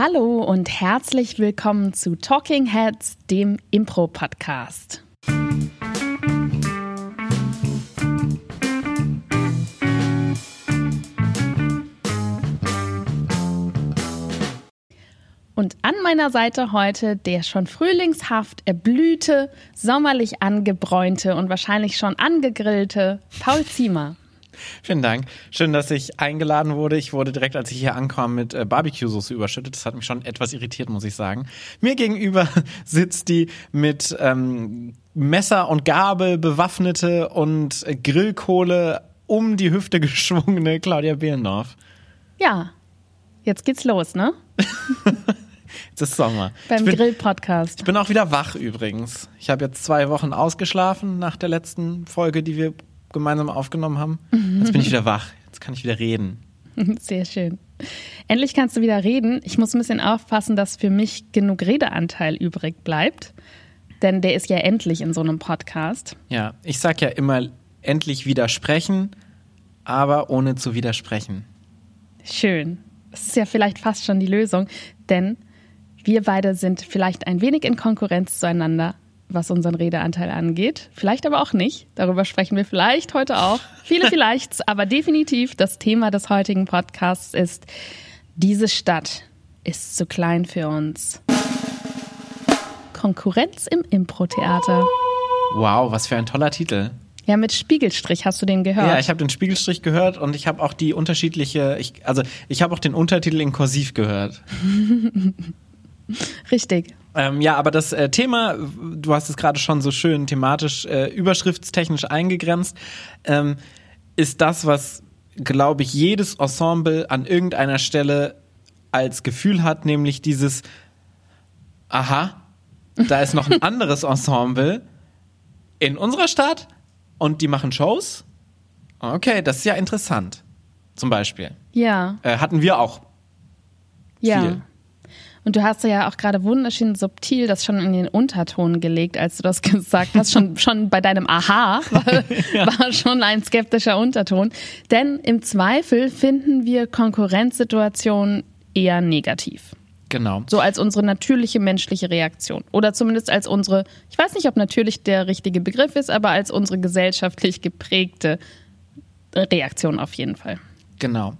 Hallo und herzlich willkommen zu Talking Heads, dem Impro-Podcast. Und an meiner Seite heute der schon frühlingshaft erblühte, sommerlich angebräunte und wahrscheinlich schon angegrillte Paul Ziemer. Vielen Dank. Schön, dass ich eingeladen wurde. Ich wurde direkt, als ich hier ankam, mit äh, Barbecue-Soße überschüttet. Das hat mich schon etwas irritiert, muss ich sagen. Mir gegenüber sitzt die mit ähm, Messer und Gabel bewaffnete und äh, Grillkohle um die Hüfte geschwungene Claudia Behlendorf. Ja, jetzt geht's los, ne? Es ist Sommer. Beim Grill-Podcast. Ich bin auch wieder wach übrigens. Ich habe jetzt zwei Wochen ausgeschlafen nach der letzten Folge, die wir gemeinsam aufgenommen haben. Jetzt bin ich wieder wach. Jetzt kann ich wieder reden. Sehr schön. Endlich kannst du wieder reden. Ich muss ein bisschen aufpassen, dass für mich genug Redeanteil übrig bleibt. Denn der ist ja endlich in so einem Podcast. Ja, ich sag ja immer, endlich widersprechen, aber ohne zu widersprechen. Schön. Das ist ja vielleicht fast schon die Lösung, denn wir beide sind vielleicht ein wenig in Konkurrenz zueinander, was unseren Redeanteil angeht. Vielleicht aber auch nicht. Darüber sprechen wir vielleicht heute auch. Viele vielleicht, aber definitiv das Thema des heutigen Podcasts ist, diese Stadt ist zu klein für uns. Konkurrenz im Impro-Theater. Wow, was für ein toller Titel. Ja, mit Spiegelstrich hast du den gehört. Ja, ich habe den Spiegelstrich gehört und ich habe auch die unterschiedliche, ich, also ich habe auch den Untertitel in Kursiv gehört. Richtig. Ähm, ja, aber das äh, Thema, du hast es gerade schon so schön thematisch, äh, überschriftstechnisch eingegrenzt, ähm, ist das, was, glaube ich, jedes Ensemble an irgendeiner Stelle als Gefühl hat, nämlich dieses, aha, da ist noch ein anderes Ensemble in unserer Stadt und die machen Shows. Okay, das ist ja interessant. Zum Beispiel. Ja. Äh, hatten wir auch. Ja. Viel. Und du hast ja auch gerade wunderschön subtil das schon in den Unterton gelegt, als du das gesagt hast. Schon, schon bei deinem Aha war, ja. war schon ein skeptischer Unterton. Denn im Zweifel finden wir Konkurrenzsituationen eher negativ. Genau. So als unsere natürliche menschliche Reaktion. Oder zumindest als unsere, ich weiß nicht, ob natürlich der richtige Begriff ist, aber als unsere gesellschaftlich geprägte Reaktion auf jeden Fall. Genau.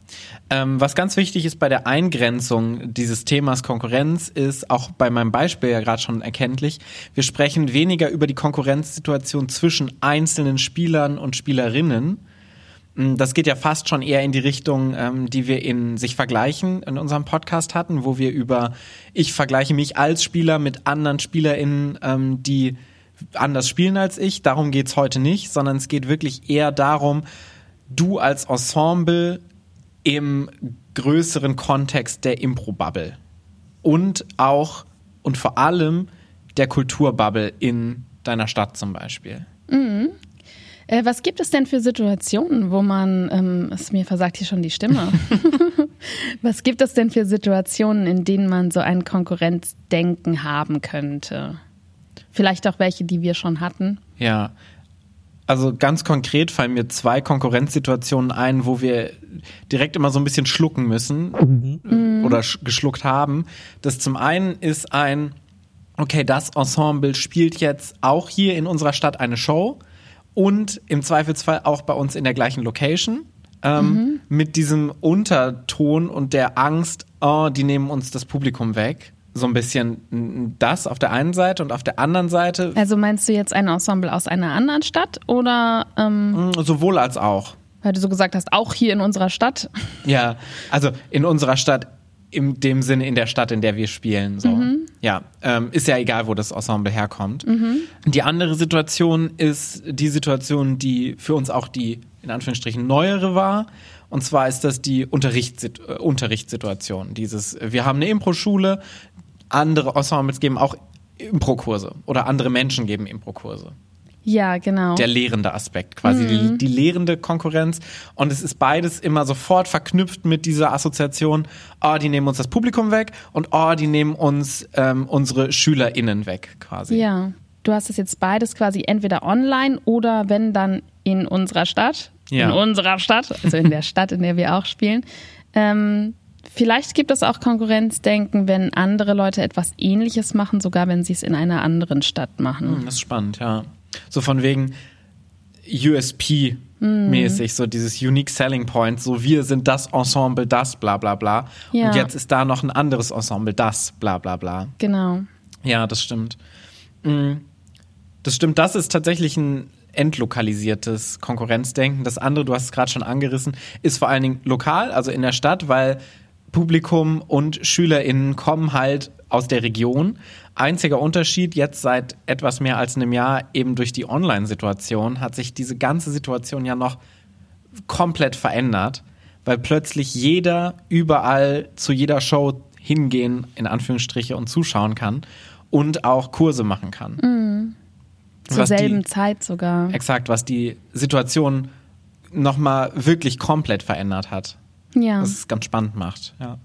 Ähm, was ganz wichtig ist bei der Eingrenzung dieses Themas Konkurrenz ist auch bei meinem Beispiel ja gerade schon erkenntlich. Wir sprechen weniger über die Konkurrenzsituation zwischen einzelnen Spielern und Spielerinnen. Das geht ja fast schon eher in die Richtung, ähm, die wir in sich vergleichen in unserem Podcast hatten, wo wir über ich vergleiche mich als Spieler mit anderen SpielerInnen, ähm, die anders spielen als ich. Darum geht's heute nicht, sondern es geht wirklich eher darum, du als Ensemble im größeren Kontext der Impro-Bubble und auch und vor allem der Kulturbubble in deiner Stadt zum Beispiel. Mhm. Äh, was gibt es denn für Situationen, wo man, ähm, es mir versagt hier schon die Stimme, was gibt es denn für Situationen, in denen man so ein Konkurrenzdenken haben könnte? Vielleicht auch welche, die wir schon hatten. Ja, also ganz konkret fallen mir zwei Konkurrenzsituationen ein, wo wir direkt immer so ein bisschen schlucken müssen mhm. oder geschluckt haben. Das zum einen ist ein, okay, das Ensemble spielt jetzt auch hier in unserer Stadt eine Show und im Zweifelsfall auch bei uns in der gleichen Location. Ähm, mhm. Mit diesem Unterton und der Angst, oh, die nehmen uns das Publikum weg so ein bisschen das auf der einen Seite und auf der anderen Seite. Also meinst du jetzt ein Ensemble aus einer anderen Stadt oder? Ähm, mm, Sowohl als auch. Weil du so gesagt hast, auch hier in unserer Stadt. Ja, also in unserer Stadt, in dem Sinne in der Stadt, in der wir spielen. So. Mhm. Ja, ähm, ist ja egal, wo das Ensemble herkommt. Mhm. Die andere Situation ist die Situation, die für uns auch die in Anführungsstrichen neuere war. Und zwar ist das die äh, Unterrichtssituation. Dieses, wir haben eine Impro-Schule, andere Ensembles geben auch Impro-Kurse oder andere Menschen geben Impro-Kurse. Ja, genau. Der lehrende Aspekt, quasi mhm. die, die lehrende Konkurrenz. Und es ist beides immer sofort verknüpft mit dieser Assoziation, oh, die nehmen uns das Publikum weg und oh, die nehmen uns ähm, unsere SchülerInnen weg, quasi. Ja, du hast es jetzt beides quasi entweder online oder wenn dann in unserer Stadt, ja. in unserer Stadt, also in der Stadt, in der wir auch spielen. Ähm, Vielleicht gibt es auch Konkurrenzdenken, wenn andere Leute etwas Ähnliches machen, sogar wenn sie es in einer anderen Stadt machen. Hm, das ist spannend, ja. So von wegen USP-mäßig, so dieses Unique Selling Point, so wir sind das Ensemble, das, bla bla bla. Ja. Und jetzt ist da noch ein anderes Ensemble, das, bla bla bla. Genau. Ja, das stimmt. Mm, Das stimmt, das ist tatsächlich ein entlokalisiertes Konkurrenzdenken. Das andere, du hast es gerade schon angerissen, ist vor allen Dingen lokal, also in der Stadt, weil Publikum und SchülerInnen kommen halt aus der Region. Einziger Unterschied jetzt seit etwas mehr als einem Jahr eben durch die Online-Situation hat sich diese ganze Situation ja noch komplett verändert, weil plötzlich jeder überall zu jeder Show hingehen, in Anführungsstriche, und zuschauen kann und auch Kurse machen kann. Zur Was die- selben Zeit sogar. Exakt, was die Situation nochmal wirklich komplett verändert hat. Ja. Was es ganz spannend macht. Ja.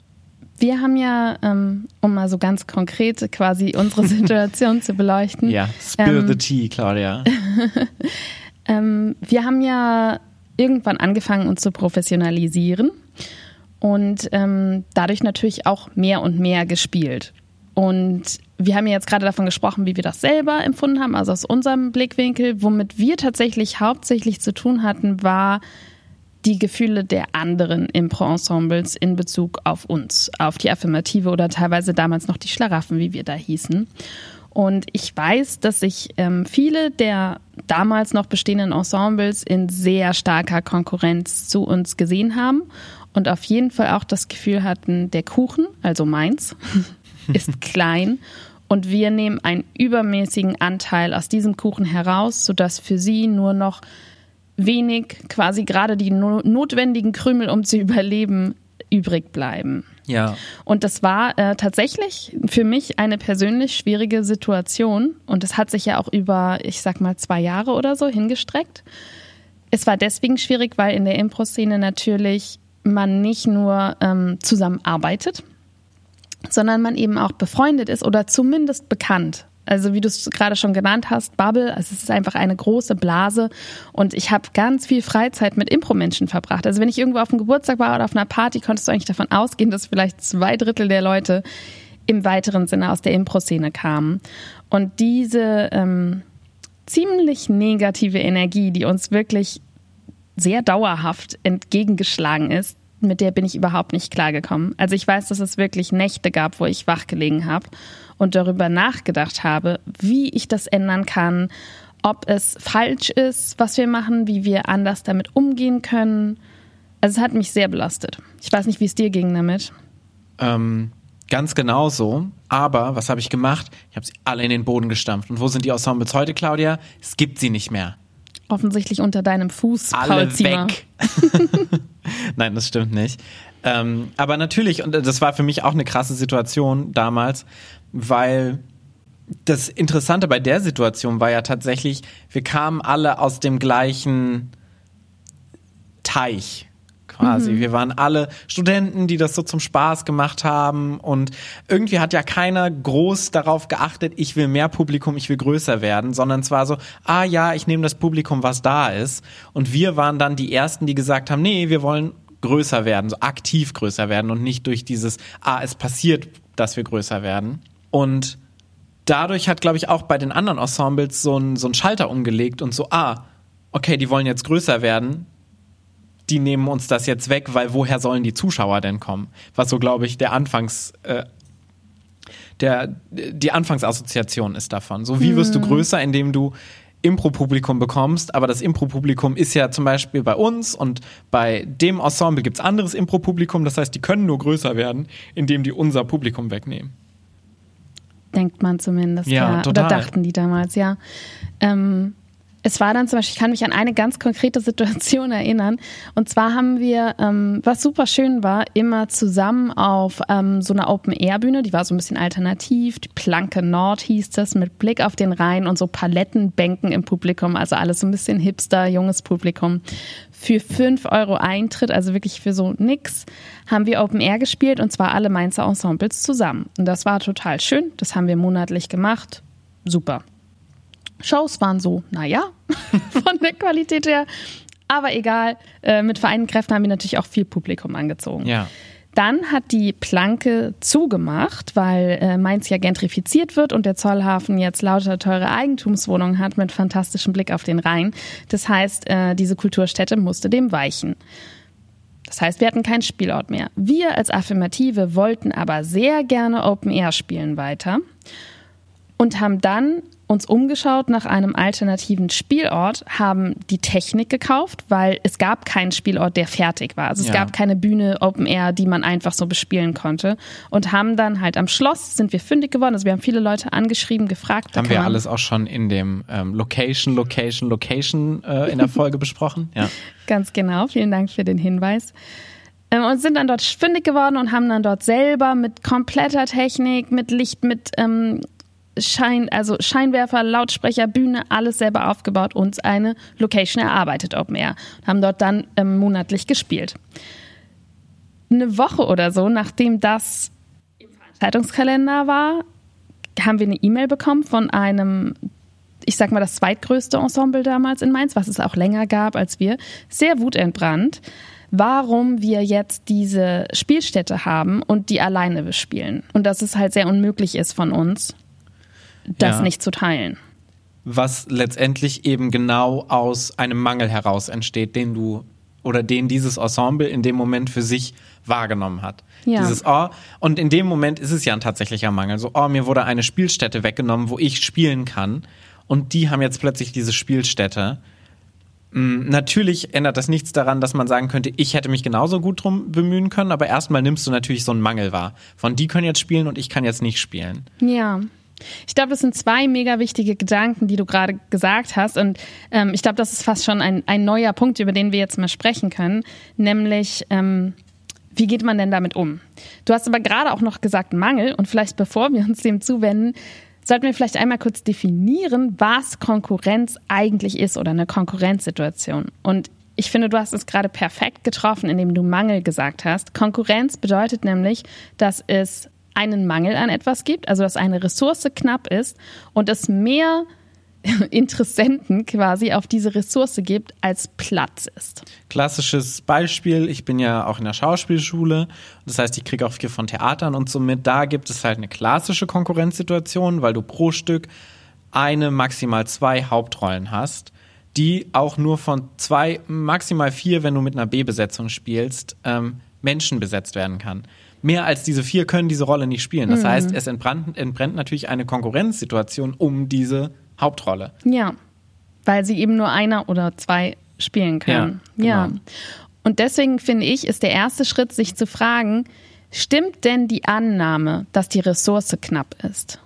Wir haben ja, ähm, um mal so ganz konkret quasi unsere Situation zu beleuchten, Ja, spill Ähm, the tea, Claudia. Ähm, wir haben ja irgendwann angefangen, uns zu professionalisieren und ähm, dadurch natürlich auch mehr und mehr gespielt. Und wir haben ja jetzt gerade davon gesprochen, wie wir das selber empfunden haben, also aus unserem Blickwinkel. Womit wir tatsächlich hauptsächlich zu tun hatten, war die Gefühle der anderen Impro-Ensembles in Bezug auf uns, auf die Affirmative oder teilweise damals noch die Schlaraffen, wie wir da hießen. Und ich weiß, dass sich ähm, viele der damals noch bestehenden Ensembles in sehr starker Konkurrenz zu uns gesehen haben und auf jeden Fall auch das Gefühl hatten, der Kuchen, also meins, ist klein und wir nehmen einen übermäßigen Anteil aus diesem Kuchen heraus, sodass für sie nur noch wenig, quasi gerade die no notwendigen Krümel, um zu überleben, übrig bleiben. Ja. Und das war äh, tatsächlich für mich eine persönlich schwierige Situation. Und es hat sich ja auch über, ich sag mal, zwei Jahre oder so hingestreckt. Es war deswegen schwierig, weil in der Impro-Szene natürlich man nicht nur ähm, zusammenarbeitet, sondern man eben auch befreundet ist oder zumindest bekannt. Also wie du es gerade schon genannt hast, Bubble, also es ist einfach eine große Blase und ich habe ganz viel Freizeit mit Impro-Menschen verbracht. Also wenn ich irgendwo auf einem Geburtstag war oder auf einer Party, konntest du eigentlich davon ausgehen, dass vielleicht zwei Drittel der Leute im weiteren Sinne aus der Impro-Szene kamen. Und diese ähm, ziemlich negative Energie, die uns wirklich sehr dauerhaft entgegengeschlagen ist, mit der bin ich überhaupt nicht klargekommen. Also ich weiß, dass es wirklich Nächte gab, wo ich wach gelegen habe und darüber nachgedacht habe, wie ich das ändern kann, ob es falsch ist, was wir machen, wie wir anders damit umgehen können. Also es hat mich sehr belastet. Ich weiß nicht, wie es dir ging damit. Ähm, ganz genau so. Aber was habe ich gemacht? Ich habe sie alle in den Boden gestampft. Und wo sind die Ensembles heute, Claudia? Es gibt sie nicht mehr. Offensichtlich unter deinem Fuß, Alle Paul weg. Nein, das stimmt nicht. Ähm, aber natürlich, und das war für mich auch eine krasse Situation damals, weil das Interessante bei der Situation war ja tatsächlich, wir kamen alle aus dem gleichen Teich quasi. Wir waren alle Studenten, die das so zum Spaß gemacht haben und irgendwie hat ja keiner groß darauf geachtet, ich will mehr Publikum, ich will größer werden, sondern es war so, ah ja, ich nehme das Publikum, was da ist. Und wir waren dann die Ersten, die gesagt haben, nee, wir wollen größer werden, so aktiv größer werden und nicht durch dieses, ah, es passiert, dass wir größer werden. Und dadurch hat, glaube ich, auch bei den anderen Ensembles so ein, so ein Schalter umgelegt und so, ah, okay, die wollen jetzt größer werden, die nehmen uns das jetzt weg, weil woher sollen die Zuschauer denn kommen? Was so, glaube ich, der Anfangs, äh, der, die Anfangsassoziation ist davon. So, wie wirst du größer, indem du Impro-Publikum bekommst, aber das Impro-Publikum ist ja zum Beispiel bei uns und bei dem Ensemble gibt's anderes Impro-Publikum, das heißt, die können nur größer werden, indem die unser Publikum wegnehmen. denkt man zumindest. Ja, Ja, total. Oder dachten die damals, ja. Ähm, es war dann zum Beispiel, ich kann mich an eine ganz konkrete Situation erinnern. Und zwar haben wir, ähm, was super schön war, immer zusammen auf ähm, so einer Open-Air-Bühne, die war so ein bisschen alternativ, die Planke Nord hieß das, mit Blick auf den Rhein und so Palettenbänken im Publikum, also alles so ein bisschen hipster, junges Publikum. Für 5 Euro Eintritt, also wirklich für so nix, haben wir Open Air gespielt und zwar alle Mainzer Ensembles zusammen. Und das war total schön. Das haben wir monatlich gemacht. Super. Shows waren so, naja, von der Qualität her. Aber egal, äh, mit vereinten Kräften haben wir natürlich auch viel Publikum angezogen. Ja. Dann hat die Planke zugemacht, weil äh, Mainz ja gentrifiziert wird und der Zollhafen jetzt lauter teure Eigentumswohnungen hat mit fantastischem Blick auf den Rhein. Das heißt, äh, diese Kulturstätte musste dem weichen. Das heißt, wir hatten keinen Spielort mehr. Wir als Affirmative wollten aber sehr gerne Open Air spielen weiter und haben dann uns umgeschaut nach einem alternativen Spielort, haben die Technik gekauft, weil es gab keinen Spielort, der fertig war. Also es ja. gab keine Bühne Open Air, die man einfach so bespielen konnte. Und haben dann halt am Schloss sind wir fündig geworden. Also wir haben viele Leute angeschrieben, gefragt. Haben wir alles auch schon in dem ähm, Location, Location, Location äh, in der Folge besprochen? Ja. Ganz genau. Vielen Dank für den Hinweis ähm, und sind dann dort fündig geworden und haben dann dort selber mit kompletter Technik, mit Licht, mit ähm, Schein, also Scheinwerfer, Lautsprecher, Bühne, alles selber aufgebaut, uns eine Location erarbeitet, Open Air. Haben dort dann ähm, monatlich gespielt. Eine Woche oder so, nachdem das im Zeitungskalender war, haben wir eine E-Mail bekommen von einem, ich sag mal, das zweitgrößte Ensemble damals in Mainz, was es auch länger gab als wir, sehr wutentbrannt, warum wir jetzt diese Spielstätte haben und die alleine bespielen. Und dass es halt sehr unmöglich ist von uns das ja. nicht zu teilen. Was letztendlich eben genau aus einem Mangel heraus entsteht, den du oder den dieses Ensemble in dem Moment für sich wahrgenommen hat. Ja. Dieses Oh, und in dem Moment ist es ja ein tatsächlicher Mangel. So, oh, mir wurde eine Spielstätte weggenommen, wo ich spielen kann. Und die haben jetzt plötzlich diese Spielstätte. Mm, natürlich ändert das nichts daran, dass man sagen könnte, ich hätte mich genauso gut drum bemühen können, aber erstmal nimmst du natürlich so einen Mangel wahr. Von die können jetzt spielen und ich kann jetzt nicht spielen. Ja. Ich glaube, das sind zwei mega wichtige Gedanken, die du gerade gesagt hast. Und ähm, ich glaube, das ist fast schon ein, ein neuer Punkt, über den wir jetzt mal sprechen können. Nämlich, ähm, wie geht man denn damit um? Du hast aber gerade auch noch gesagt Mangel. Und vielleicht bevor wir uns dem zuwenden, sollten wir vielleicht einmal kurz definieren, was Konkurrenz eigentlich ist oder eine Konkurrenzsituation. Und ich finde, du hast es gerade perfekt getroffen, indem du Mangel gesagt hast. Konkurrenz bedeutet nämlich, dass es einen Mangel an etwas gibt, also dass eine Ressource knapp ist und es mehr Interessenten quasi auf diese Ressource gibt, als Platz ist. Klassisches Beispiel, ich bin ja auch in der Schauspielschule, das heißt, ich kriege auch viel von Theatern und somit, da gibt es halt eine klassische Konkurrenzsituation, weil du pro Stück eine, maximal zwei Hauptrollen hast, die auch nur von zwei, maximal vier, wenn du mit einer B-Besetzung spielst, ähm, Menschen besetzt werden kann mehr als diese vier können diese Rolle nicht spielen. Das mhm. heißt, es entbrennt, entbrennt natürlich eine Konkurrenzsituation um diese Hauptrolle. Ja, weil sie eben nur einer oder zwei spielen können. Ja. Genau. ja. Und deswegen finde ich, ist der erste Schritt, sich zu fragen, stimmt denn die Annahme, dass die Ressource knapp ist?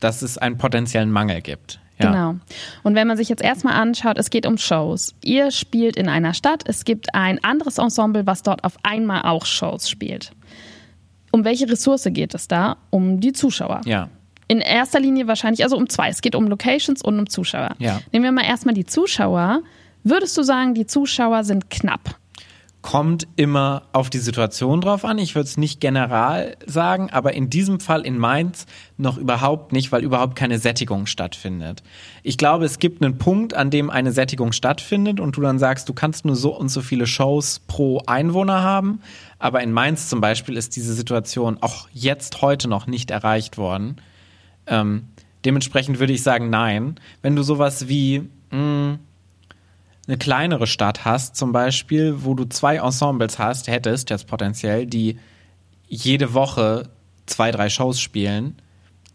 Dass es einen potenziellen Mangel gibt. Genau. Und wenn man sich jetzt erstmal anschaut, es geht um Shows. Ihr spielt in einer Stadt, es gibt ein anderes Ensemble, was dort auf einmal auch Shows spielt. Um welche Ressource geht es da? Um die Zuschauer. Ja. In erster Linie wahrscheinlich, also um zwei. Es geht um Locations und um Zuschauer. Ja. Nehmen wir mal erstmal die Zuschauer. Würdest du sagen, die Zuschauer sind knapp? Kommt immer auf die Situation drauf an. Ich würde es nicht general sagen, aber in diesem Fall in Mainz noch überhaupt nicht, weil überhaupt keine Sättigung stattfindet. Ich glaube, es gibt einen Punkt, an dem eine Sättigung stattfindet und du dann sagst, du kannst nur so und so viele Shows pro Einwohner haben. Aber in Mainz zum Beispiel ist diese Situation auch jetzt heute noch nicht erreicht worden. Ähm, dementsprechend würde ich sagen, nein. Wenn du sowas wie, mh, hm, eine kleinere Stadt hast, zum Beispiel, wo du zwei Ensembles hast, hättest jetzt potenziell, die jede Woche zwei, drei Shows spielen,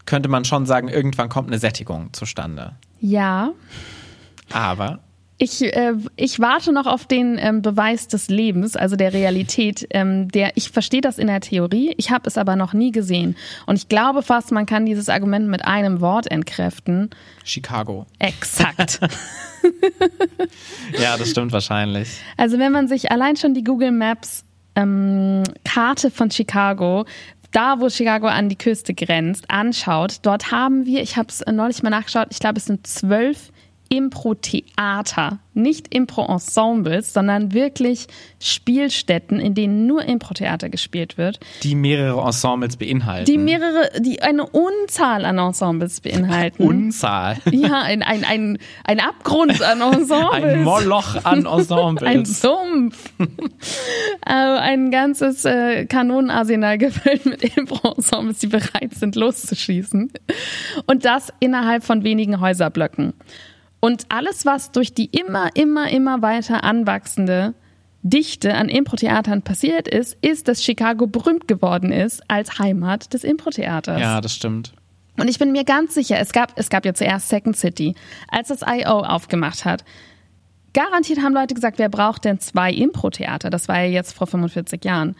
könnte man schon sagen, irgendwann kommt eine Sättigung zustande. Ja. Aber ich, äh, ich warte noch auf den ähm, Beweis des Lebens, also der Realität. Ähm, der, ich verstehe das in der Theorie, ich habe es aber noch nie gesehen. Und ich glaube fast, man kann dieses Argument mit einem Wort entkräften. Chicago. Exakt. ja, das stimmt wahrscheinlich. Also wenn man sich allein schon die Google Maps ähm, Karte von Chicago da, wo Chicago an die Küste grenzt, anschaut, dort haben wir, ich habe es neulich mal nachgeschaut, ich glaube, es sind zwölf Impro-Theater. Nicht Impro-Ensembles, sondern wirklich Spielstätten, in denen nur Impro-Theater gespielt wird. Die mehrere Ensembles beinhalten. Die mehrere, die eine Unzahl an Ensembles beinhalten. Unzahl. Ja, ein, ein, ein, ein Abgrund an Ensembles. Ein Moloch an Ensembles. ein Sumpf. äh, ein ganzes äh, Kanonenarsenal gefüllt mit Impro-Ensembles, die bereit sind, loszuschießen. Und das innerhalb von wenigen Häuserblöcken. Und alles, was durch die immer, immer, immer weiter anwachsende Dichte an Impro-Theatern passiert ist, ist, dass Chicago berühmt geworden ist als Heimat des Impro-Theaters. Ja, das stimmt. Und ich bin mir ganz sicher, es gab, es gab ja zuerst Second City, als das I.O. aufgemacht hat. Garantiert haben Leute gesagt, wer braucht denn zwei Impro-Theater? Das war ja jetzt vor 45 Jahren.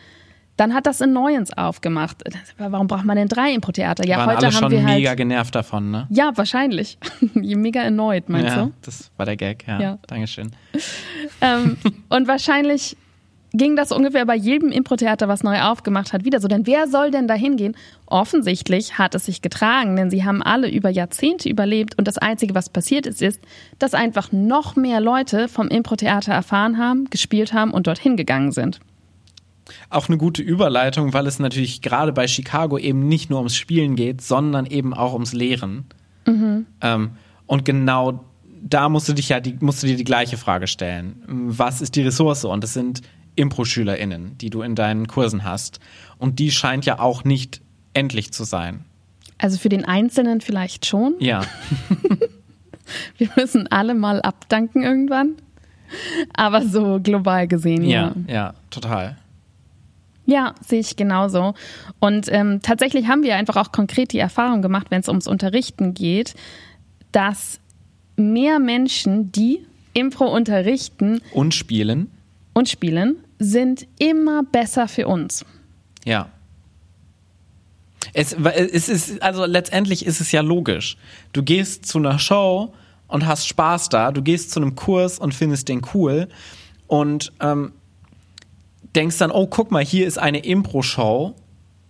Dann hat das in Neuens aufgemacht. Warum braucht man denn drei Impro-Theater? Ja, Waren heute alle haben schon wir halt. mega genervt davon, ne? Ja, wahrscheinlich. mega erneut, meinst ja, du? das war der Gag, ja. Ja. Dankeschön. Ähm, und wahrscheinlich ging das ungefähr bei jedem Impro-Theater, was neu aufgemacht hat, wieder so. Denn wer soll denn da hingehen? Offensichtlich hat es sich getragen, denn sie haben alle über Jahrzehnte überlebt und das Einzige, was passiert ist, ist, dass einfach noch mehr Leute vom Impro-Theater erfahren haben, gespielt haben und dorthin gegangen sind. Auch eine gute Überleitung, weil es natürlich gerade bei Chicago eben nicht nur ums Spielen geht, sondern eben auch ums Lehren. Ähm, und genau da musst du dich ja die, musst du dir die gleiche Frage stellen. Was ist die Ressource? Und es sind Impro-SchülerInnen, die du in deinen Kursen hast. Und die scheint ja auch nicht endlich zu sein. Also für den Einzelnen vielleicht schon. Ja. Wir müssen alle mal abdanken irgendwann. Aber so global gesehen, ja. Ja, ja, total. Ja, sehe ich genauso. Und ähm, tatsächlich haben wir einfach auch konkret die Erfahrung gemacht, wenn es ums Unterrichten geht, dass mehr Menschen, die Impro unterrichten Und spielen. und spielen, sind immer besser für uns. Ja. Es, es ist, also letztendlich ist es ja logisch. Du gehst zu einer Show und hast Spaß da, du gehst zu einem Kurs und findest den cool und ähm, denkst dann, oh, guck mal, hier ist eine Impro-Show,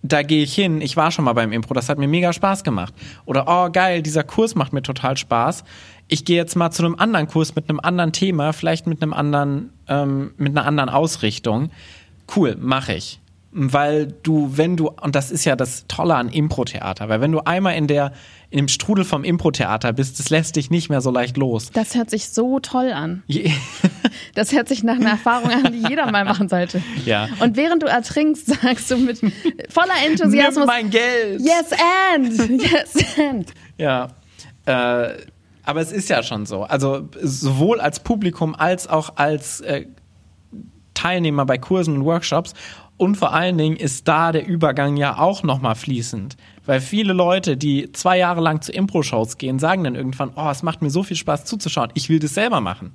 da gehe ich hin, ich war schon mal beim Impro, das hat mir mega Spaß gemacht. Oder, oh, geil, dieser Kurs macht mir total Spaß. Ich gehe jetzt mal zu einem anderen Kurs mit einem anderen Thema, vielleicht mit einem anderen, ähm, mit einer anderen Ausrichtung. Cool, mache ich. Weil du, wenn du, und das ist ja das Tolle an Impro-Theater, weil wenn du einmal in der, in dem Strudel vom Impro-Theater bist, das lässt dich nicht mehr so leicht los. Das hört sich so toll an. Das hört sich nach einer Erfahrung an, die jeder mal machen sollte. Ja. Und während du ertrinkst, sagst du mit voller Enthusiasmus, Nimm mein Geld! yes and, yes and. Ja. Äh, aber es ist ja schon so. Also sowohl als Publikum als auch als äh, Teilnehmer bei Kursen und Workshops. Und vor allen Dingen ist da der Übergang ja auch nochmal fließend. Weil viele Leute, die zwei Jahre lang zu Impro-Shows gehen, sagen dann irgendwann, oh, es macht mir so viel Spaß zuzuschauen, ich will das selber machen.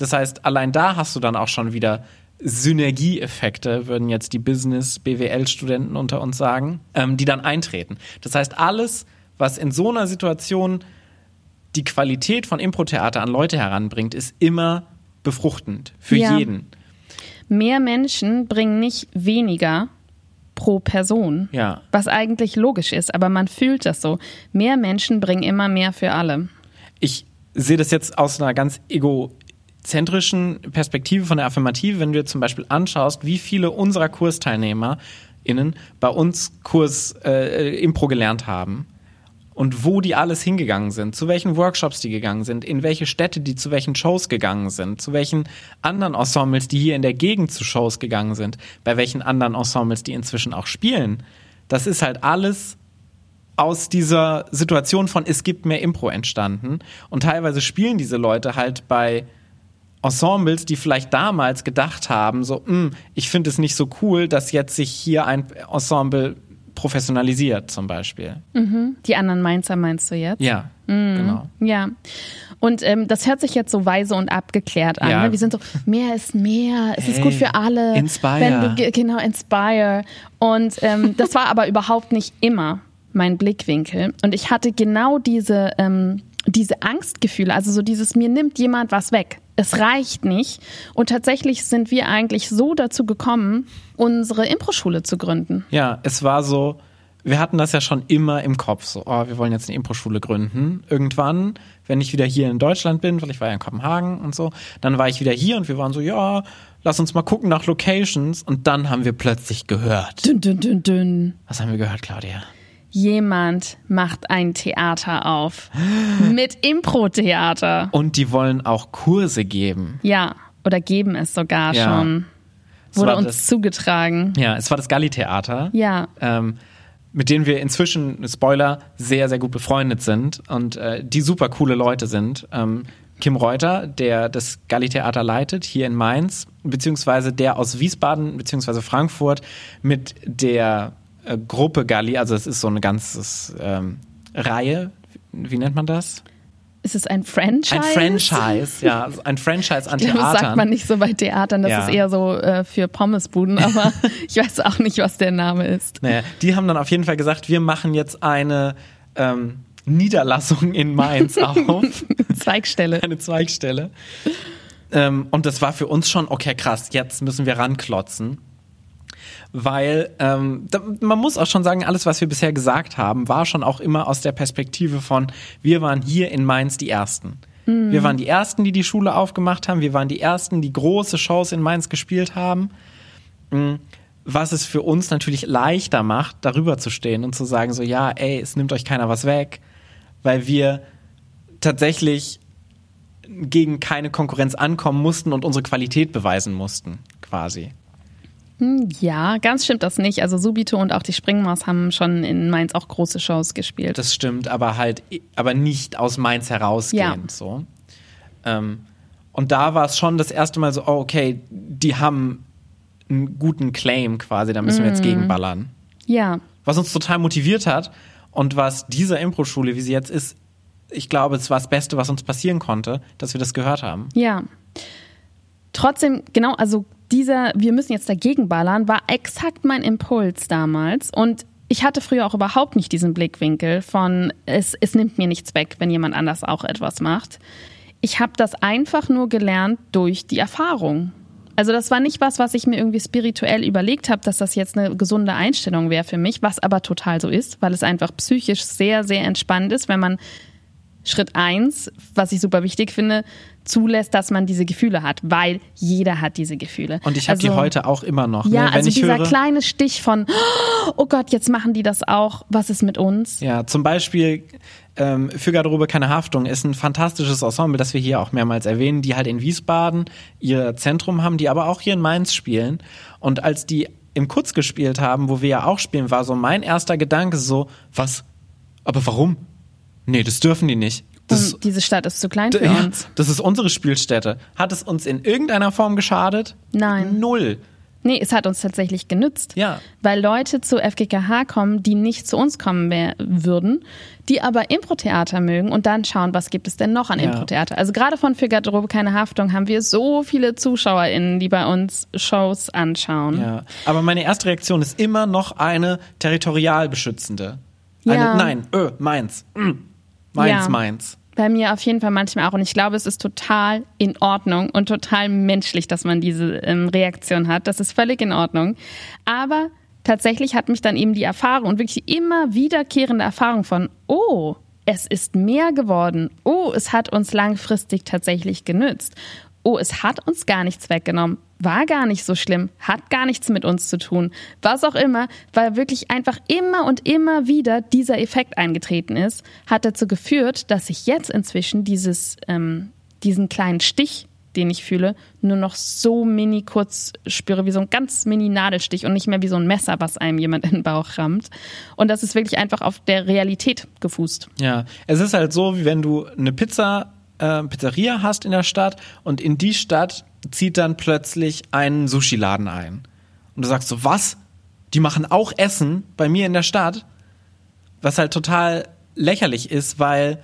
Das heißt, allein da hast du dann auch schon wieder Synergieeffekte, würden jetzt die Business-BWL-Studenten unter uns sagen, ähm, die dann eintreten. Das heißt, alles, was in so einer Situation die Qualität von Impro-Theater an Leute heranbringt, ist immer befruchtend für Ja. jeden. Mehr Menschen bringen nicht weniger pro Person. Ja. Was eigentlich logisch ist, aber man fühlt das so. Mehr Menschen bringen immer mehr für alle. ich sehe das jetzt aus einer ganz egozentrischen Perspektive von der Affirmative, wenn du dir zum Beispiel anschaust, wie viele unserer KursteilnehmerInnen bei uns Kurs äh, Impro gelernt haben und wo die alles hingegangen sind, zu welchen Workshops die gegangen sind, in welche Städte die zu welchen Shows gegangen sind, zu welchen anderen Ensembles, die hier in der Gegend zu Shows gegangen sind, bei welchen anderen Ensembles, die inzwischen auch spielen. Das ist halt alles aus dieser Situation von es gibt mehr Impro entstanden. Und teilweise spielen diese Leute halt bei Ensembles, die vielleicht damals gedacht haben, so, "Hm, ich finde es nicht so cool, dass jetzt sich hier ein Ensemble professionalisiert, zum Beispiel. Die anderen Mainzer meinst du jetzt? Ja, genau. Ja. Und ähm, das hört sich jetzt so weise und abgeklärt an. Ja. Ne? Wir sind so, mehr ist mehr, es ist Hey, gut für alle. inspire. Wenn du, ge- genau, inspire. Und ähm, das war aber überhaupt nicht immer mein Blickwinkel. Und ich hatte genau diese, ähm, diese Angstgefühle, also so dieses, mir nimmt jemand was weg. Es reicht nicht. Und tatsächlich sind wir eigentlich so dazu gekommen, unsere Impro-Schule zu gründen. Ja, es war so, wir hatten das ja schon immer im Kopf, so, oh, wir wollen jetzt eine Impro-Schule gründen. Irgendwann, wenn ich wieder hier in Deutschland bin, weil ich war ja in Kopenhagen und so, dann war ich wieder hier und wir waren so, ja, lass uns mal gucken nach Locations. Und dann haben wir plötzlich gehört. Dünn, dünn, dünn, dünn. Was haben wir gehört, Claudia? Jemand macht ein Theater auf. Mit Impro-Theater. Und die wollen auch Kurse geben. Ja, oder geben es sogar Ja. schon. Wurde uns das- zugetragen. Ja, es war das Galli-Theater. Ja. ähm, mit denen wir inzwischen, Spoiler, sehr, sehr gut befreundet sind und äh, die super coole Leute sind. Ähm, Kim Reuter, der das Galli-Theater leitet, hier in Mainz, beziehungsweise der aus Wiesbaden, beziehungsweise Frankfurt mit der äh, Gruppe Galli, also es ist so eine ganze ähm, Reihe, wie nennt man das? Ist es ein Franchise? Ein Franchise, ja, ein Franchise an Ich glaube, das Theatern. sagt man nicht so bei Theatern, das Ja. ist eher so äh, für Pommesbuden, aber ich weiß auch nicht, was der Name ist. Naja, die haben dann auf jeden Fall gesagt, wir machen jetzt eine ähm, Niederlassung in Mainz auf. Zweigstelle. eine Zweigstelle. Ähm, und das war für uns schon, okay, krass, jetzt müssen wir ranklotzen. Weil ähm, da, man muss auch schon sagen, alles, was wir bisher gesagt haben, war schon auch immer aus der Perspektive von, wir waren hier in Mainz die Ersten. Wir waren die Ersten, die die Schule aufgemacht haben. Wir waren die Ersten, die große Shows in Mainz gespielt haben. Mm, Was es für uns natürlich leichter macht, darüber zu stehen und zu sagen, so, ja, ey, es nimmt euch keiner was weg, weil wir tatsächlich gegen keine Konkurrenz ankommen mussten und unsere Qualität beweisen mussten, quasi. Hm, Ja, ganz stimmt das nicht. Also Subito und auch die Springmaus haben schon in Mainz auch große Shows gespielt. Das stimmt, aber halt, aber nicht aus Mainz herausgehend Ja. so. Ähm, und da war es schon das erste Mal so, oh, okay, die haben einen guten Claim quasi, da müssen wir Mhm. jetzt gegenballern. ja, Was uns total motiviert hat und was dieser Impro-Schule, wie sie jetzt ist, ich glaube, es war das Beste, was uns passieren konnte, dass wir das gehört haben. ja. Trotzdem, genau, also dieser, wir müssen jetzt dagegen ballern, war exakt mein Impuls damals. Und ich hatte früher auch überhaupt nicht diesen Blickwinkel von, es, es nimmt mir nichts weg, wenn jemand anders auch etwas macht. Ich habe das einfach nur gelernt durch die Erfahrung. Also das war nicht was, was ich mir irgendwie spirituell überlegt habe, dass das jetzt eine gesunde Einstellung wäre für mich, was aber total so ist, weil es einfach psychisch sehr, sehr entspannt ist, wenn man Schritt eins, was ich super wichtig finde, zulässt, dass man diese Gefühle hat, weil jeder hat diese Gefühle. Und ich habe die Also- heute auch immer noch. Ja, ne? Also dieser höre, kleine Stich von, oh Gott, jetzt machen die das auch. Was ist mit uns? Ja, zum Beispiel ähm, für Garderobe keine Haftung ist ein fantastisches Ensemble, das wir hier auch mehrmals erwähnen, die halt in Wiesbaden ihr Zentrum haben, die aber auch hier in Mainz spielen. Und als die im Kutz gespielt haben, wo wir ja auch spielen, war so mein erster Gedanke so, was? Aber warum? Nee, das dürfen die nicht. Das diese Stadt ist zu klein für ja, uns. das ist unsere Spielstätte. Hat es uns in irgendeiner Form geschadet? Nein. Null. Nee, es hat uns tatsächlich genützt. Ja. Weil Leute zu FGKH kommen, die nicht zu uns kommen wär, würden, die aber Impro-Theater mögen und dann schauen, was gibt es denn noch an Ja. Impro-Theater. Also gerade von Für Garderobe keine Haftung haben wir so viele ZuschauerInnen, die bei uns Shows anschauen. Ja, aber meine erste Reaktion ist immer noch eine territorial beschützende. Eine, Ja. Nein, öh, meins. Mm. Meins, Ja. meins. Bei mir auf jeden Fall manchmal auch. Und ich glaube, es ist total in Ordnung und total menschlich, dass man diese ähm, Reaktion hat. Das ist völlig in Ordnung. Aber tatsächlich hat mich dann eben die Erfahrung und wirklich die immer wiederkehrende Erfahrung von, oh, es ist mehr geworden. Oh, es hat uns langfristig tatsächlich genützt. Oh, es hat uns gar nichts weggenommen. War gar nicht so schlimm. Hat gar nichts mit uns zu tun. Was auch immer, weil wirklich einfach immer und immer wieder dieser Effekt eingetreten ist, hat dazu geführt, dass ich jetzt inzwischen dieses, ähm, diesen kleinen Stich, den ich fühle, nur noch so mini kurz spüre, wie so ein ganz mini Nadelstich und nicht mehr wie so ein Messer, was einem jemand in den Bauch rammt. Und das ist wirklich einfach auf der Realität gefußt. Ja, es ist halt so, wie wenn du eine Pizza, äh, Pizzeria hast in der Stadt und in die Stadt zieht dann plötzlich ein Sushi-Laden ein. Und du sagst so, was? Die machen auch Essen bei mir in der Stadt? Was halt total lächerlich ist, weil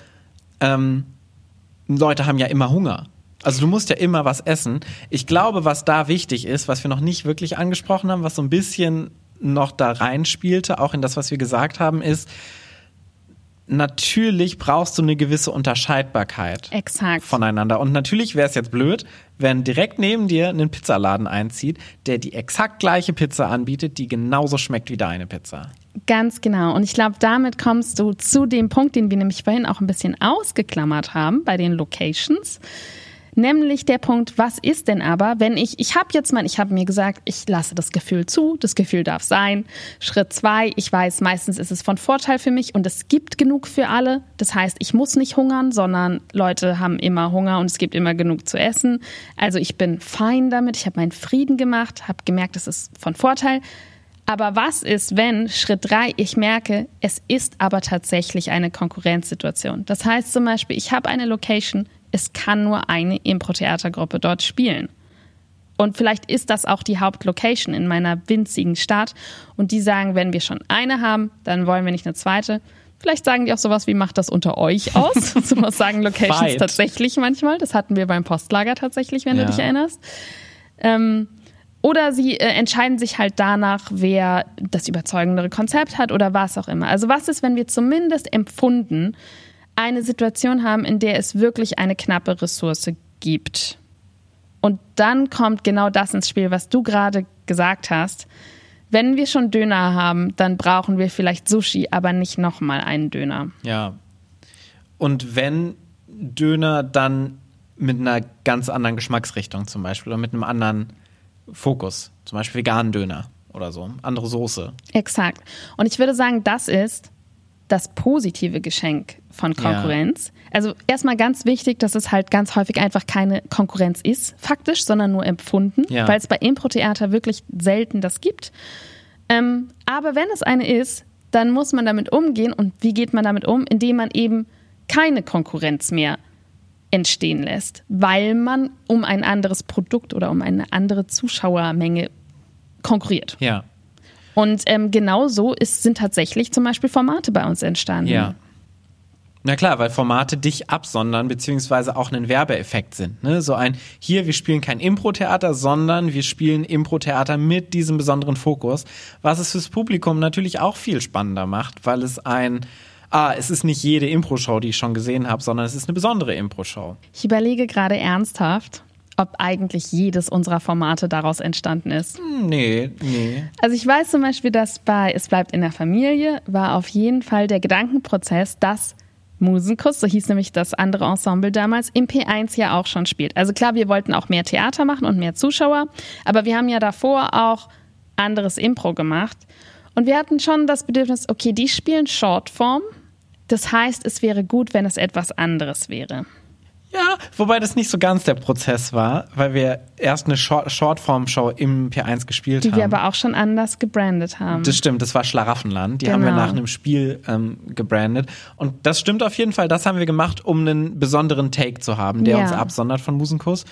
ähm, Leute haben ja immer Hunger. Also du musst ja immer was essen. Ich glaube, was da wichtig ist, was wir noch nicht wirklich angesprochen haben, was so ein bisschen noch da reinspielte, auch in das, was wir gesagt haben, ist, natürlich brauchst du eine gewisse Unterscheidbarkeit Exakt. voneinander. Und natürlich wäre es jetzt blöd, wenn direkt neben dir ein Pizzaladen einzieht, der die exakt gleiche Pizza anbietet, die genauso schmeckt wie deine Pizza. Ganz genau. Und ich glaube, damit kommst du zu dem Punkt, den wir nämlich vorhin auch ein bisschen ausgeklammert haben bei den Locations. Nämlich der Punkt, was ist denn aber, wenn ich, ich habe jetzt mal, ich habe mir gesagt, ich lasse das Gefühl zu, das Gefühl darf sein. Schritt zwei, ich weiß, meistens ist es von Vorteil für mich und es gibt genug für alle. Das heißt, ich muss nicht hungern, sondern Leute haben immer Hunger und es gibt immer genug zu essen. Also ich bin fein damit, ich habe meinen Frieden gemacht, habe gemerkt, es ist von Vorteil. Aber was ist, wenn Schritt drei ich merke, es ist aber tatsächlich eine Konkurrenzsituation? Das heißt zum Beispiel, ich habe eine Location, es kann nur eine Impro-Theatergruppe dort spielen. Und vielleicht ist das auch die Hauptlocation in meiner winzigen Stadt. Und die sagen, wenn wir schon eine haben, dann wollen wir nicht eine zweite. Vielleicht sagen die auch sowas wie, macht das unter euch aus. sowas sagen Locations Fight. tatsächlich manchmal. Das hatten wir beim Postlager tatsächlich, wenn Ja. du dich erinnerst. Ähm, oder sie äh, entscheiden sich halt danach, wer das überzeugendere Konzept hat oder was auch immer. Also was ist, wenn wir zumindest empfunden eine Situation haben, in der es wirklich eine knappe Ressource gibt? Und dann kommt genau das ins Spiel, was du gerade gesagt hast. Wenn wir schon Döner haben, dann brauchen wir vielleicht Sushi, aber nicht nochmal einen Döner. Ja. Und wenn Döner dann mit einer ganz anderen Geschmacksrichtung zum Beispiel oder mit einem anderen Fokus, zum Beispiel veganen Döner oder so, andere Soße. Exakt. Und ich würde sagen, das ist das positive Geschenk von Konkurrenz. Also erstmal ganz wichtig, dass es halt ganz häufig einfach keine Konkurrenz ist, faktisch, sondern nur empfunden, Ja. weil es bei Impro-Theater wirklich selten das gibt. Ähm, aber wenn es eine ist, dann muss man damit umgehen. Und wie geht man damit um? Indem man eben keine Konkurrenz mehr entstehen lässt, weil man um ein anderes Produkt oder um eine andere Zuschauermenge konkurriert. Ja. Und ähm, genau so ist, sind tatsächlich zum Beispiel Formate bei uns entstanden. Ja. Na klar, weil Formate dich absondern, beziehungsweise auch einen Werbeeffekt sind. Ne? So ein, hier, wir spielen kein Impro-Theater, sondern wir spielen Impro-Theater mit diesem besonderen Fokus, was es fürs Publikum natürlich auch viel spannender macht, weil es ein, ah, es ist nicht jede Impro-Show, die ich schon gesehen habe, sondern es ist eine besondere Impro-Show. Ich überlege gerade ernsthaft, ob eigentlich jedes unserer Formate daraus entstanden ist. Hm, Nee, nee. Also ich weiß zum Beispiel, dass bei Es bleibt in der Familie war auf jeden Fall der Gedankenprozess, dass Musenkuss, so hieß nämlich das andere Ensemble damals, im P1 ja auch schon spielt. Also klar, wir wollten auch mehr Theater machen und mehr Zuschauer, aber wir haben ja davor auch anderes Impro gemacht. Und wir hatten schon das Bedürfnis, okay, die spielen Shortform. Das heißt, es wäre gut, wenn es etwas anderes wäre. Ja, wobei das nicht so ganz der Prozess war, weil wir erst eine Short Shortform-Show im P1 gespielt Die haben. wir aber auch schon anders gebrandet haben. Das stimmt, das war Schlaraffenland. Die haben wir Genau. nach einem Spiel ähm, gebrandet. Und das stimmt auf jeden Fall, das haben wir gemacht, um einen besonderen Take zu haben, der Ja. uns absondert von Musenkuss.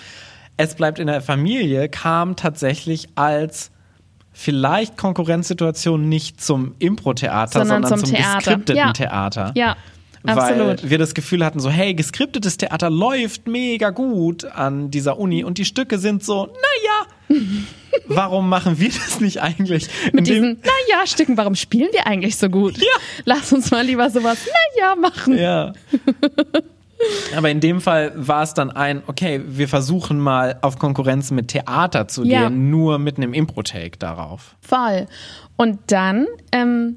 Es bleibt in der Familie, kam tatsächlich als vielleicht Konkurrenzsituation nicht zum Impro-Theater, Sondern sondern, zum zum, Theater. geskripteten Ja. Theater. ja, absolut. Weil wir das Gefühl hatten, so, hey, geskriptetes Theater läuft mega gut an dieser Uni und die Stücke sind so, naja, warum machen wir das nicht eigentlich? Mit diesen, naja, Stücken, warum spielen wir eigentlich so gut? Ja. Lass uns mal lieber sowas, naja, machen. Ja. Aber in dem Fall war es dann ein, okay, wir versuchen mal auf Konkurrenz mit Theater zu Ja. gehen, nur mit einem Impro-Take darauf. Voll. Und dann, ähm,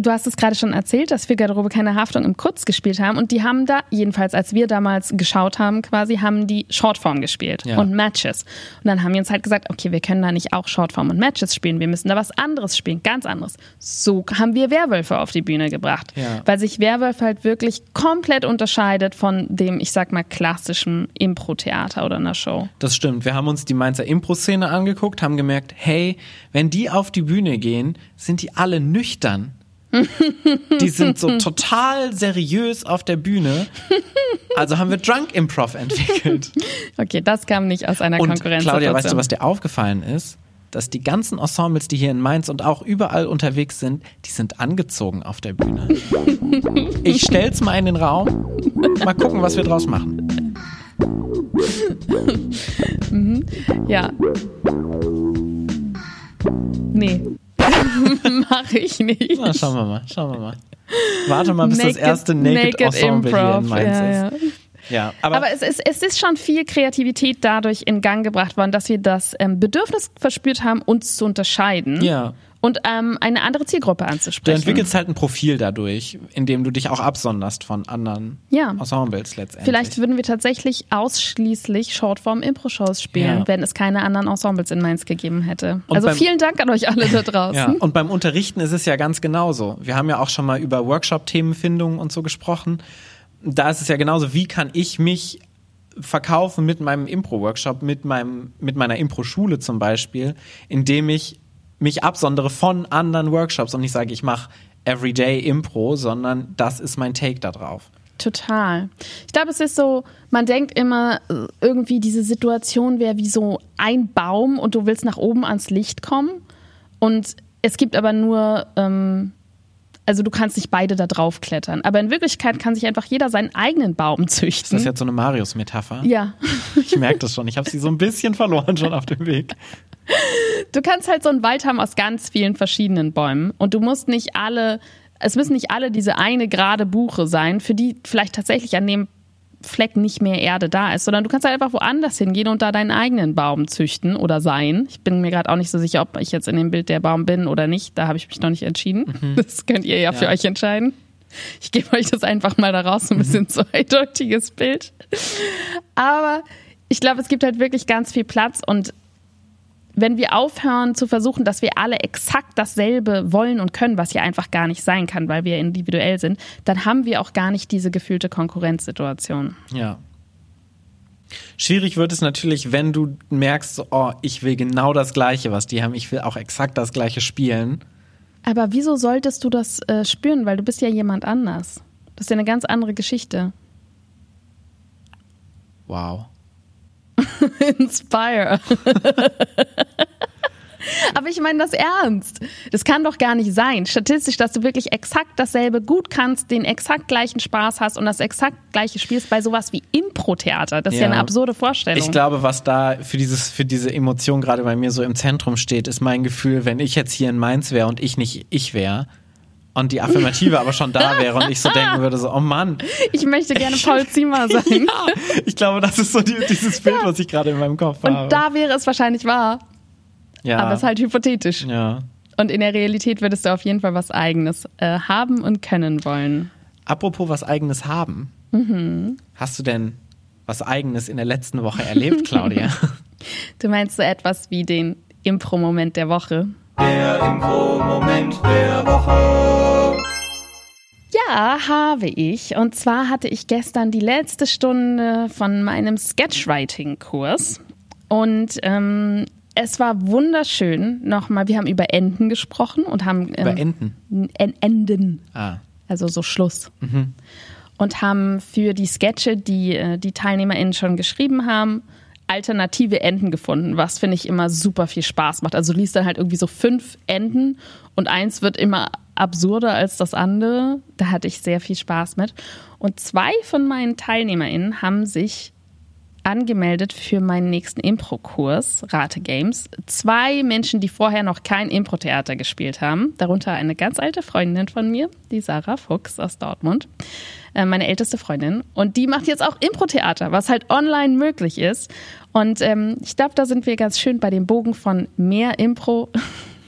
du hast es gerade schon erzählt, dass wir Garderobe keine Haftung im Kurz gespielt haben und die haben da, jedenfalls als wir damals geschaut haben, quasi, haben die Shortform gespielt Ja. und Matches. Und dann haben wir uns halt gesagt, okay, wir können da nicht auch Shortform und Matches spielen, wir müssen da was anderes spielen, ganz anderes. So haben wir Werwölfe auf die Bühne gebracht, Ja. weil sich Werwolf halt wirklich komplett unterscheidet von dem, ich sag mal, klassischen Impro-Theater oder einer Show. Das stimmt. Wir haben uns die Mainzer Impro-Szene angeguckt, haben gemerkt, hey, wenn die auf die Bühne gehen, sind die alle nüchtern. die sind so total seriös auf der Bühne. Also haben wir Drunk Improv entwickelt. Okay, das kam nicht aus einer Und Konkurrenzsituation. Claudia, weißt du, was dir aufgefallen ist? Dass die ganzen Ensembles, die hier in Mainz und auch überall unterwegs sind, die sind angezogen auf der Bühne. Ich stell's mal in den Raum. Mal gucken, was wir draus machen. Ja. Nee. Mache ich nicht. Na, schauen wir mal, schauen wir mal. Warte mal, bis das erste Naked, Ensemble hier in Mainz ja, ist. ja. Ja, aber, Aber es ist, es ist schon viel Kreativität dadurch in Gang gebracht worden, dass wir das ähm, Bedürfnis verspürt haben, uns zu unterscheiden ja. Und ähm, eine andere Zielgruppe Du anzusprechen. entwickelst halt ein Profil dadurch, indem du dich auch absonderst von anderen Ja. Ensembles letztendlich. Vielleicht würden wir tatsächlich ausschließlich Shortform-Impro-Shows spielen, Ja. wenn es keine anderen Ensembles in Mainz gegeben hätte. Und also vielen Dank an euch alle da draußen. Ja, und beim Unterrichten ist es ja ganz genauso. Wir haben ja auch schon mal über Workshop-Themenfindung und so gesprochen. Da ist es ja genauso, wie kann ich mich verkaufen mit meinem Impro-Workshop, mit, meinem, mit meiner Impro-Schule zum Beispiel, indem ich mich absondere von anderen Workshops und nicht sage, ich mache Everyday Impro, sondern das ist mein Take da drauf. Total. Ich glaube, es ist so, man denkt immer, äh, irgendwie diese Situation wäre wie so ein Baum und du willst nach oben ans Licht kommen. Und es gibt aber nur, ähm, also du kannst nicht beide da drauf klettern. Aber in Wirklichkeit kann sich einfach jeder seinen eigenen Baum Ist züchten. das jetzt so eine Marius-Metapher? ja. Ich merke das schon. Ich habe sie so ein bisschen verloren schon auf dem Weg. Du kannst halt so einen Wald haben aus ganz vielen verschiedenen Bäumen und du musst nicht alle, es müssen nicht alle diese eine gerade Buche sein, für die vielleicht tatsächlich an dem Fleck nicht mehr Erde da ist, sondern du kannst halt einfach woanders hingehen und da deinen eigenen Baum züchten oder sein. Ich bin mir gerade auch nicht so sicher, ob ich jetzt in dem Bild der Baum bin oder nicht. Da habe ich mich noch nicht entschieden. Das könnt ihr ja, für Ja. euch entscheiden. Ich gebe euch das einfach mal da raus, so ein bisschen zweideutiges Bild. Aber ich glaube, es gibt halt wirklich ganz viel Platz und wenn wir aufhören zu versuchen, dass wir alle exakt dasselbe wollen und können, was ja einfach gar nicht sein kann, weil wir individuell sind, dann haben wir auch gar nicht diese gefühlte Konkurrenzsituation. Ja. Schwierig wird es natürlich, wenn du merkst, oh, ich will genau das Gleiche, was die haben. Ich will auch exakt das Gleiche spielen. Aber wieso solltest du das äh, spüren? Weil du bist ja jemand anders. Das ist ja eine ganz andere Geschichte. Wow. Inspire. Aber ich meine das ernst. Das kann doch gar nicht sein. Statistisch, dass du wirklich exakt dasselbe gut kannst, den exakt gleichen Spaß hast und das exakt gleiche spielst bei sowas wie Impro-Theater. Das ist ja Ja. eine absurde Vorstellung. Ich glaube, was da für dieses, für diese Emotion gerade bei mir so im Zentrum steht, ist mein Gefühl, wenn ich jetzt hier in Mainz wäre und ich nicht ich wäre und die Affirmative aber schon da wäre und ich so denken würde, so, oh Mann. Ich möchte gerne Paul Zimmer sein. Ja, ich glaube, das ist so die, dieses Bild, was ich gerade in meinem Kopf habe. Und da wäre es wahrscheinlich wahr. ja. Aber es ist halt hypothetisch. ja. Und in der Realität würdest du auf jeden Fall was Eigenes äh, haben und können wollen. Apropos was Eigenes haben. Mhm. Hast du denn was Eigenes in der letzten Woche erlebt, Claudia? Du meinst so etwas wie den Impro-Moment der Woche. Der Impro-Moment der Woche. Ja, habe ich. Und zwar hatte ich gestern die letzte Stunde von meinem Sketchwriting-Kurs. Und ähm, es war wunderschön. Nochmal, wir haben über Enden gesprochen und haben. Ähm, Über Enten. En- Enden. Ah. also so Schluss. Und haben für die Sketche, die äh, die TeilnehmerInnen schon geschrieben haben, alternative Enden gefunden, was finde ich immer super viel Spaß macht. Also du liest dann halt irgendwie so fünf Enden und eins wird immer absurder als das andere. Da hatte ich sehr viel Spaß mit. Und zwei von meinen TeilnehmerInnen haben sich angemeldet für meinen nächsten Impro-Kurs, Rate Games. Zwei Menschen, die vorher noch kein Impro-Theater gespielt haben, darunter eine ganz alte Freundin von mir, die Sarah Fuchs aus Dortmund, äh, meine älteste Freundin. Und die macht jetzt auch Impro-Theater, was halt online möglich ist. Und ähm, ich glaube, da sind wir ganz schön bei dem Bogen von mehr Impro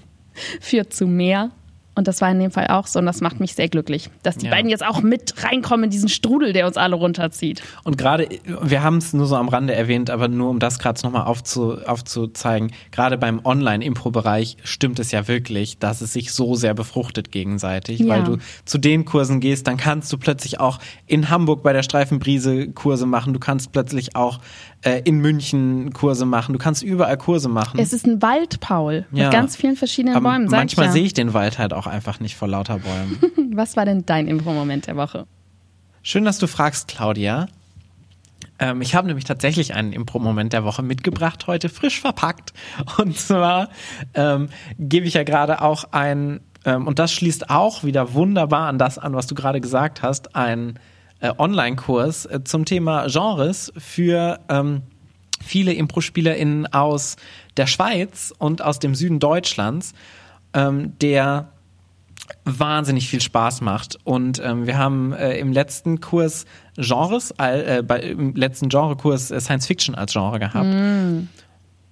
führt zu mehr. Und das war in dem Fall auch so und das macht mich sehr glücklich, dass die Ja. beiden jetzt auch mit reinkommen in diesen Strudel, der uns alle runterzieht. Und gerade, wir haben es nur so am Rande erwähnt, aber nur um das gerade nochmal aufzu, aufzuzeigen, gerade beim Online-Impro-Bereich stimmt es ja wirklich, dass es sich so sehr befruchtet gegenseitig, Ja. weil du zu den Kursen gehst, dann kannst du plötzlich auch in Hamburg bei der Streifenbrise Kurse machen, du kannst plötzlich auch äh, in München Kurse machen, du kannst überall Kurse machen. Es ist ein Wald, Paul, mit Ja. ganz vielen verschiedenen aber Bäumen. Manchmal ja. sehe ich den Wald halt auch einfach nicht vor lauter Bäumen. Was war denn dein Impro-Moment der Woche? Schön, dass du fragst, Claudia. Ähm, ich habe nämlich tatsächlich einen Impro-Moment der Woche mitgebracht, heute frisch verpackt. Und zwar ähm, gebe ich ja gerade auch ein, ähm, und das schließt auch wieder wunderbar an das an, was du gerade gesagt hast, ein äh, Online-Kurs äh, zum Thema Genres für ähm, viele Impro-SpielerInnen aus der Schweiz und aus dem Süden Deutschlands, ähm, der wahnsinnig viel Spaß macht. Und ähm, wir haben äh, im letzten Kurs Genres, äh, bei, im letzten Genrekurs äh, Science Fiction als Genre gehabt, mm.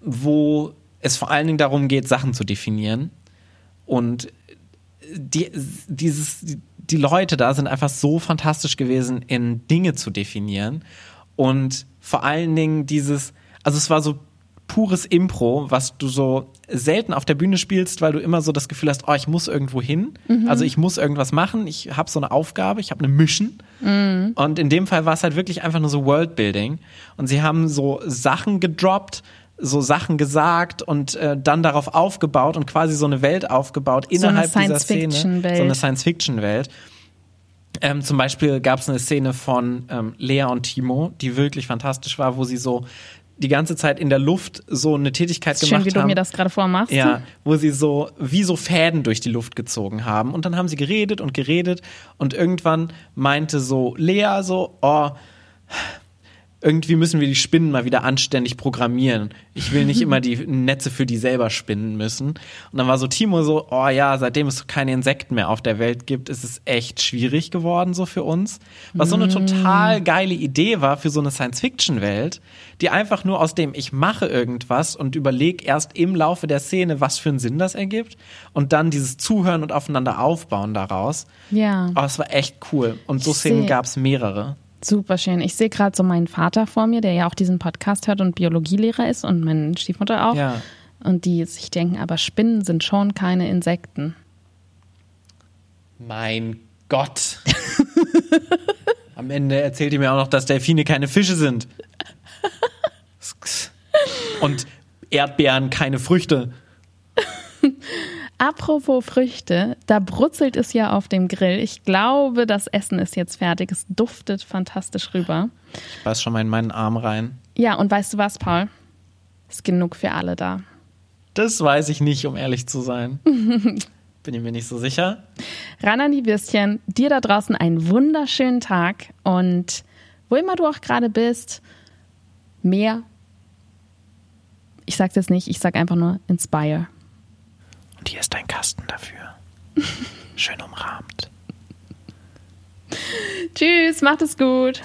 wo es vor allen Dingen darum geht, Sachen zu definieren. Und die, dieses, die Leute da sind einfach so fantastisch gewesen, in Dinge zu definieren. Und vor allen Dingen dieses, also es war so pures Impro, was du so selten auf der Bühne spielst, weil du immer so das Gefühl hast, oh, ich muss irgendwo hin. Mhm. Also ich muss irgendwas machen, ich habe so eine Aufgabe, ich habe eine Mission. Mhm. Und in dem Fall war es halt wirklich einfach nur so Worldbuilding. Und sie haben so Sachen gedroppt, so Sachen gesagt und äh, dann darauf aufgebaut und quasi so eine Welt aufgebaut innerhalb so dieser Szene. So eine Science-Fiction-Welt. Ähm, zum Beispiel gab es eine Szene von ähm, Lea und Timo, die wirklich fantastisch war, wo sie so die ganze Zeit in der Luft so eine Tätigkeit gemacht haben. Schön, wie du mir das gerade vormachst. Ja, wo sie so wie so Fäden durch die Luft gezogen haben und dann haben sie geredet und geredet und irgendwann meinte so Lea so, oh, irgendwie müssen wir die Spinnen mal wieder anständig programmieren. Ich will nicht immer die Netze für die selber spinnen müssen. Und dann war so Timo so, oh ja, seitdem es keine Insekten mehr auf der Welt gibt, ist es echt schwierig geworden so für uns. Was so eine total geile Idee war für so eine Science-Fiction-Welt, die einfach nur aus dem ich mache irgendwas und überlege erst im Laufe der Szene, was für einen Sinn das ergibt und dann dieses Zuhören und aufeinander aufbauen daraus. Ja. Aber es war echt cool. Und so Szenen gab es mehrere. Super schön. Ich sehe gerade so meinen Vater vor mir, der ja auch diesen Podcast hört und Biologielehrer ist und meine Stiefmutter auch. Ja. Und die sich denken, aber Spinnen sind schon keine Insekten. Mein Gott. Am Ende erzählt ihr mir auch noch, dass Delfine keine Fische sind. Und Erdbeeren keine Früchte. Apropos Früchte, da brutzelt es ja auf dem Grill. Ich glaube, das Essen ist jetzt fertig. Es duftet fantastisch rüber. Ich beiß schon mal in meinen Arm rein. Ja, und weißt du was, Paul? Ist genug für alle da. Das weiß ich nicht, um ehrlich zu sein. Bin ich mir nicht so sicher. Ran an die Würstchen. Dir da draußen einen wunderschönen Tag und wo immer du auch gerade bist, mehr. Ich sag's jetzt nicht, ich sag einfach nur inspire. Und hier ist dein Kasten dafür. Schön umrahmt. Tschüss, macht es gut.